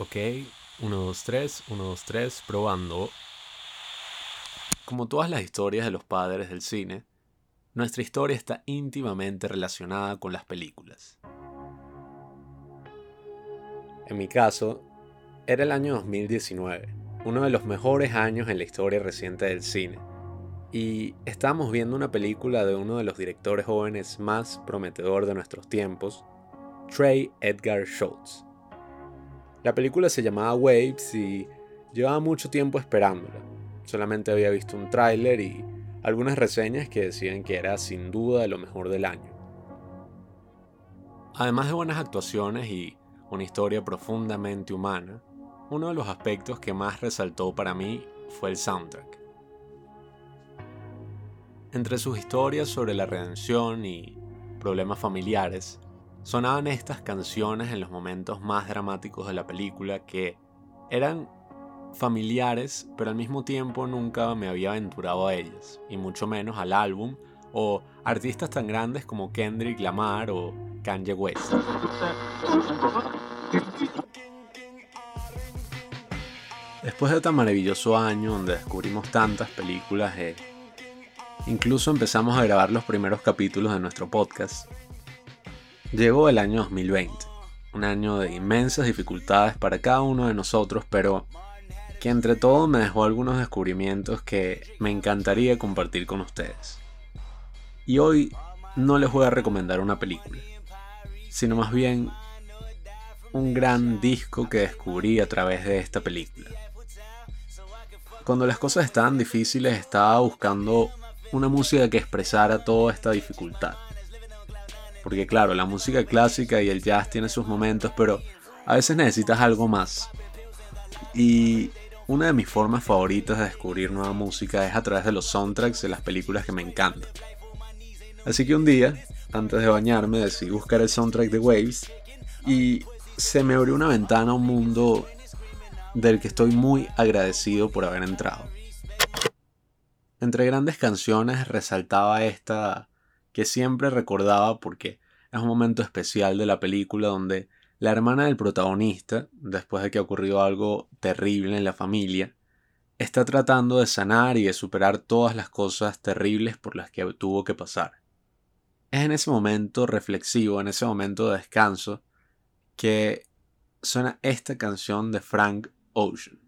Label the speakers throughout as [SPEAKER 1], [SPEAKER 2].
[SPEAKER 1] Ok, 1, 2, 3, 1, 2, 3, probando. Como todas las historias de los padres del cine, nuestra historia está íntimamente relacionada con las películas. En mi caso, era el año 2019, uno de los mejores años en la historia reciente del cine, y estábamos viendo una película de uno de los directores jóvenes más prometedor de nuestros tiempos, Trey Edgar Schultz. La película se llamaba Waves y llevaba mucho tiempo esperándola. Solamente había visto un tráiler y algunas reseñas que decían que era sin duda lo mejor del año. Además de buenas actuaciones y una historia profundamente humana, uno de los aspectos que más resaltó para mí fue el soundtrack. Entre sus historias sobre la redención y problemas familiares, sonaban estas canciones en los momentos más dramáticos de la película que eran familiares, pero al mismo tiempo nunca me había aventurado a ellas, y mucho menos al álbum o artistas tan grandes como Kendrick Lamar o Kanye West. Después de tan maravilloso año donde descubrimos tantas películas e incluso empezamos a grabar los primeros capítulos de nuestro podcast, Llegó el año 2020, un año de inmensas dificultades para cada uno de nosotros, pero que entre todo me dejó algunos descubrimientos que me encantaría compartir con ustedes. Y hoy no les voy a recomendar una película, sino más bien un gran disco que descubrí a través de esta película. Cuando las cosas estaban difíciles estaba buscando una música que expresara toda esta dificultad. Porque claro, la música clásica y el jazz tienen sus momentos, pero a veces necesitas algo más. Y una de mis formas favoritas de descubrir nueva música es a través de los soundtracks de las películas que me encantan. Así que un día, antes de bañarme, decidí buscar el soundtrack de Waves y se me abrió una ventana a un mundo del que estoy muy agradecido por haber entrado. Entre grandes canciones resaltaba esta que siempre recordaba porque es un momento especial de la película donde la hermana del protagonista, después de que ha ocurrido algo terrible en la familia, está tratando de sanar y de superar todas las cosas terribles por las que tuvo que pasar. Es en ese momento reflexivo, en ese momento de descanso, que suena esta canción de Frank Ocean.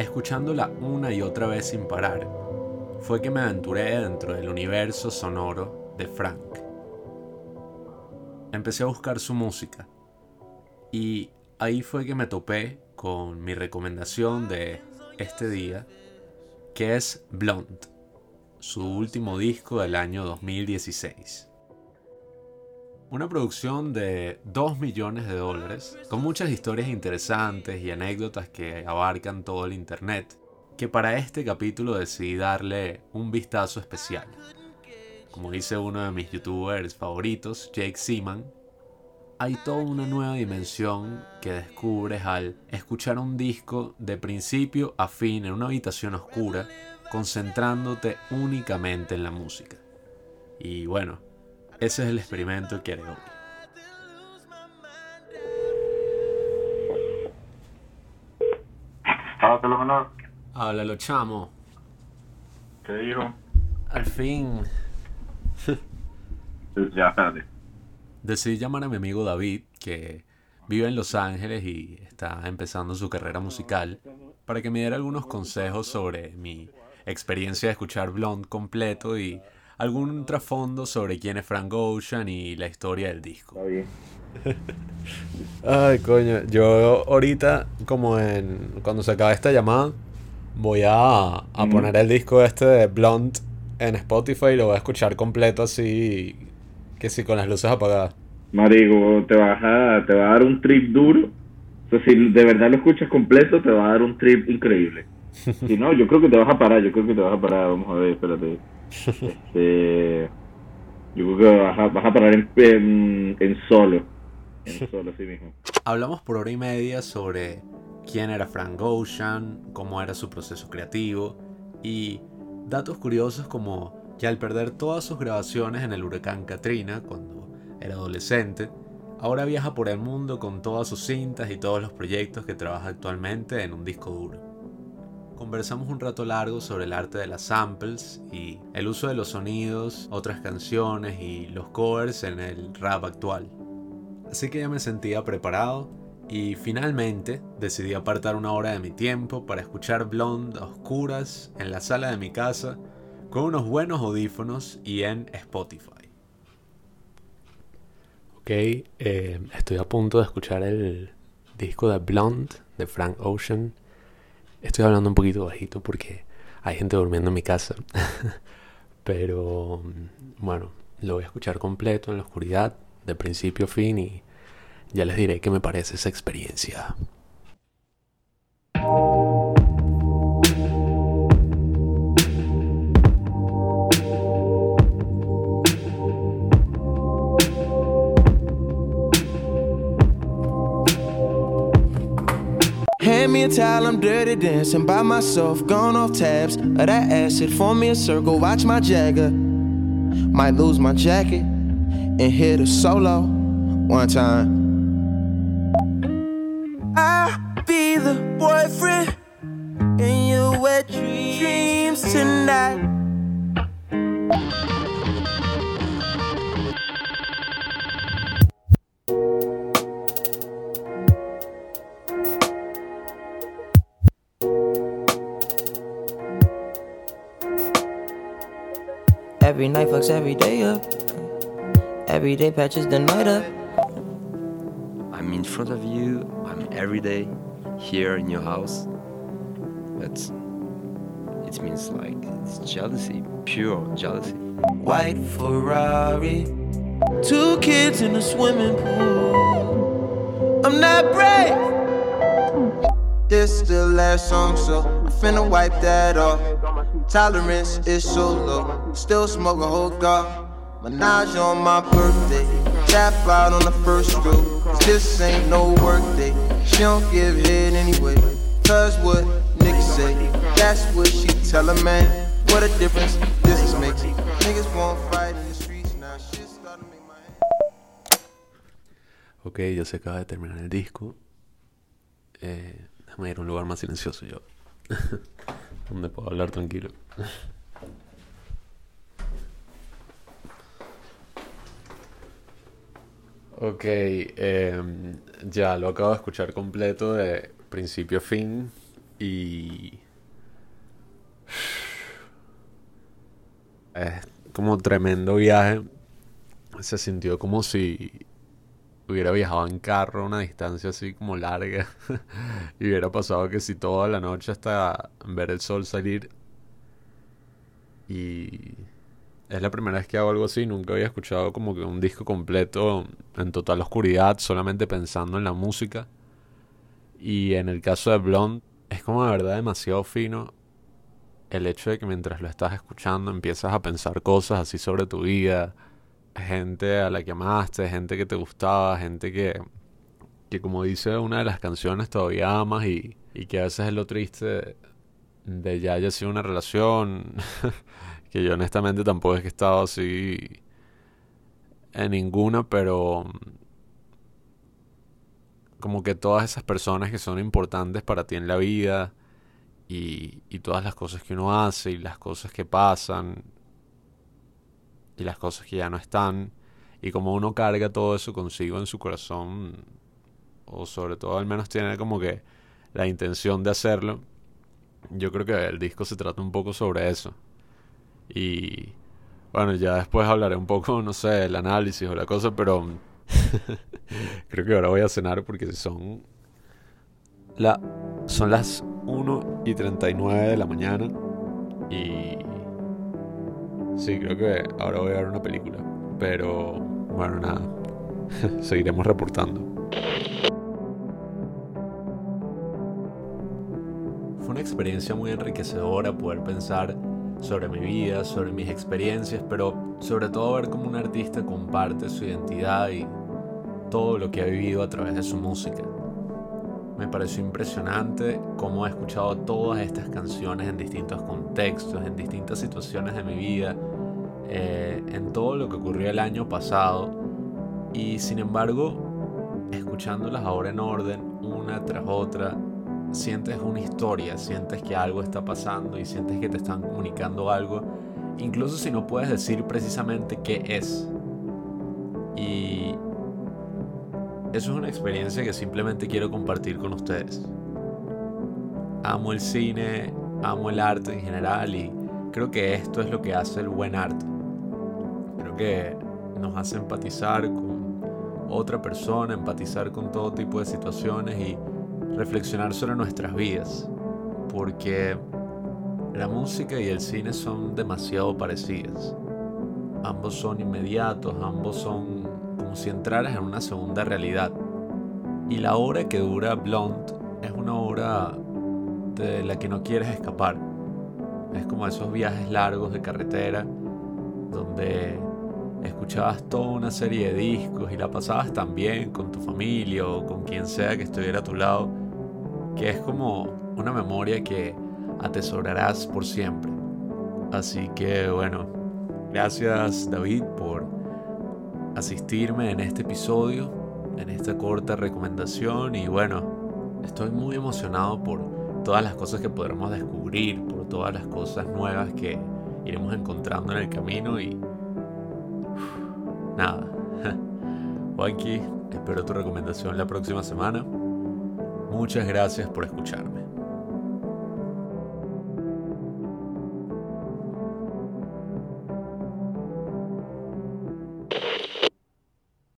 [SPEAKER 1] Escuchándola una y otra vez sin parar, fue que me aventuré dentro del universo sonoro de Frank. Empecé a buscar su música y ahí fue que me topé con mi recomendación de este día, que es Blonde, su último disco del año 2016. Una producción de 2 millones de dólares, con muchas historias interesantes y anécdotas que abarcan todo el Internet, que para este capítulo decidí darle un vistazo especial. Como dice uno de mis youtubers favoritos, Jake Seaman, hay toda una nueva dimensión que descubres al escuchar un disco de principio a fin en una habitación oscura, concentrándote únicamente en la música. Y bueno, ese es el experimento que haré hoy. Háblalo, chamo.
[SPEAKER 2] ¿Qué dijo?
[SPEAKER 1] Al fin.
[SPEAKER 2] ya, espérate.
[SPEAKER 1] Decidí llamar a mi amigo David, que vive en Los Ángeles y está empezando su carrera musical, para que me diera algunos consejos sobre mi experiencia de escuchar Blonde completo y algún trasfondo sobre quién es Frank Ocean y la historia del disco.
[SPEAKER 2] Está bien.
[SPEAKER 1] Ay, coño, yo ahorita, como en cuando se acabe esta llamada, voy a, a
[SPEAKER 2] Mm.
[SPEAKER 1] poner el disco este de Blonde en Spotify y lo voy a escuchar completo así, que sí, con las luces apagadas.
[SPEAKER 2] Marico, te vas a, te va a dar un trip duro. O sea, si de verdad lo escuchas completo, te va a dar un trip increíble. Si no, yo creo que te vas a parar, yo creo que te vas a parar. Vamos a ver, espérate. Este, yo creo que vas a, vas a parar en, en, en solo. En solo, así mismo.
[SPEAKER 1] Hablamos por hora y media sobre quién era Frank Ocean, cómo era su proceso creativo Y datos curiosos como que al perder todas sus grabaciones en el huracán Katrina cuando era adolescente, ahora viaja por el mundo con todas sus cintas y todos los proyectos que trabaja actualmente en un disco duro. Conversamos un rato largo sobre el arte de las samples y el uso de los sonidos, otras canciones y los covers en el rap actual. Así que ya me sentía preparado y finalmente decidí apartar una hora de mi tiempo para escuchar Blonde a oscuras en la sala de mi casa con unos buenos audífonos y en Spotify. Ok, eh, estoy a punto de escuchar el disco de Blonde de Frank Ocean. Estoy hablando un poquito bajito porque hay gente durmiendo en mi casa. Pero bueno, lo voy a escuchar completo en la oscuridad, de principio a fin y ya les diré qué me parece esa experiencia. Hand me a towel, I'm dirty dancing by myself, gone off tabs of that acid. Form me a circle, watch my jagger. Might lose my jacket and hit a solo one time. i be the boyfriend in your wet dreams tonight. Every night fucks every day up. Every day patches the night up. I'm in front of you. I'm every day here in your house. But it means like it's jealousy, pure jealousy. White Ferrari, two kids in a swimming pool. I'm not brave. This the last song, so I'm finna wipe that off. Tolerance is so low, still a whole gar. Menage on my birthday, tap out on the first stroke. This ain't no work day. She don't give head anyway. Cause what niggas say, that's what she tell a man. What a difference this is makes. Niggas won't fight in the streets now. Shit starting to make my head. Ok, ya se acaba de terminar el disco. Eh, déjame ir a un lugar más silencioso yo. donde puedo hablar tranquilo. Ok, eh, ya lo acabo de escuchar completo de principio a fin y... Es como tremendo viaje. Se sintió como si hubiera viajado en carro una distancia así como larga y hubiera pasado que si toda la noche hasta ver el sol salir y es la primera vez que hago algo así, nunca había escuchado como que un disco completo en total oscuridad, solamente pensando en la música. Y en el caso de Blonde, es como de verdad demasiado fino el hecho de que mientras lo estás escuchando empiezas a pensar cosas así sobre tu vida, gente a la que amaste, gente que te gustaba, gente que, que como dice una de las canciones todavía amas y, y que a veces es lo triste de, ya haya sido una relación que yo honestamente tampoco es que he estado así en ninguna, pero como que todas esas personas que son importantes para ti en la vida y, y todas las cosas que uno hace y las cosas que pasan y las cosas que ya no están y como uno carga todo eso consigo en su corazón o sobre todo al menos tiene como que la intención de hacerlo yo creo que el disco se trata un poco sobre eso. Y bueno, ya después hablaré un poco, no sé, el análisis o la cosa, pero creo que ahora voy a cenar porque son, la, son las 1 y 39 de la mañana y sí, creo que ahora voy a ver una película, pero bueno, nada, seguiremos reportando. Fue una experiencia muy enriquecedora poder pensar sobre mi vida, sobre mis experiencias, pero sobre todo ver cómo un artista comparte su identidad y todo lo que ha vivido a través de su música. Me pareció impresionante cómo he escuchado todas estas canciones en distintos contextos, en distintas situaciones de mi vida, eh, en todo lo que ocurrió el año pasado. Y sin embargo, escuchándolas ahora en orden, una tras otra, sientes una historia, sientes que algo está pasando y sientes que te están comunicando algo, incluso si no puedes decir precisamente qué es. Y eso es una experiencia que simplemente quiero compartir con ustedes. Amo el cine, amo el arte en general y creo que esto es lo que hace el buen arte. Que nos hace empatizar con otra persona, empatizar con todo tipo de situaciones y reflexionar sobre nuestras vidas, porque la música y el cine son demasiado parecidas. Ambos son inmediatos, ambos son como si entraras en una segunda realidad. Y la obra que dura Blonde es una obra de la que no quieres escapar. Es como esos viajes largos de carretera donde escuchabas toda una serie de discos y la pasabas tan bien con tu familia o con quien sea que estuviera a tu lado, que es como una memoria que atesorarás por siempre. Así que bueno, gracias David por asistirme en este episodio, en esta corta recomendación y bueno, estoy muy emocionado por todas las cosas que podremos descubrir, por todas las cosas nuevas que iremos encontrando en el camino y nada. Juanqui, espero tu recomendación la próxima semana. Muchas gracias por escucharme.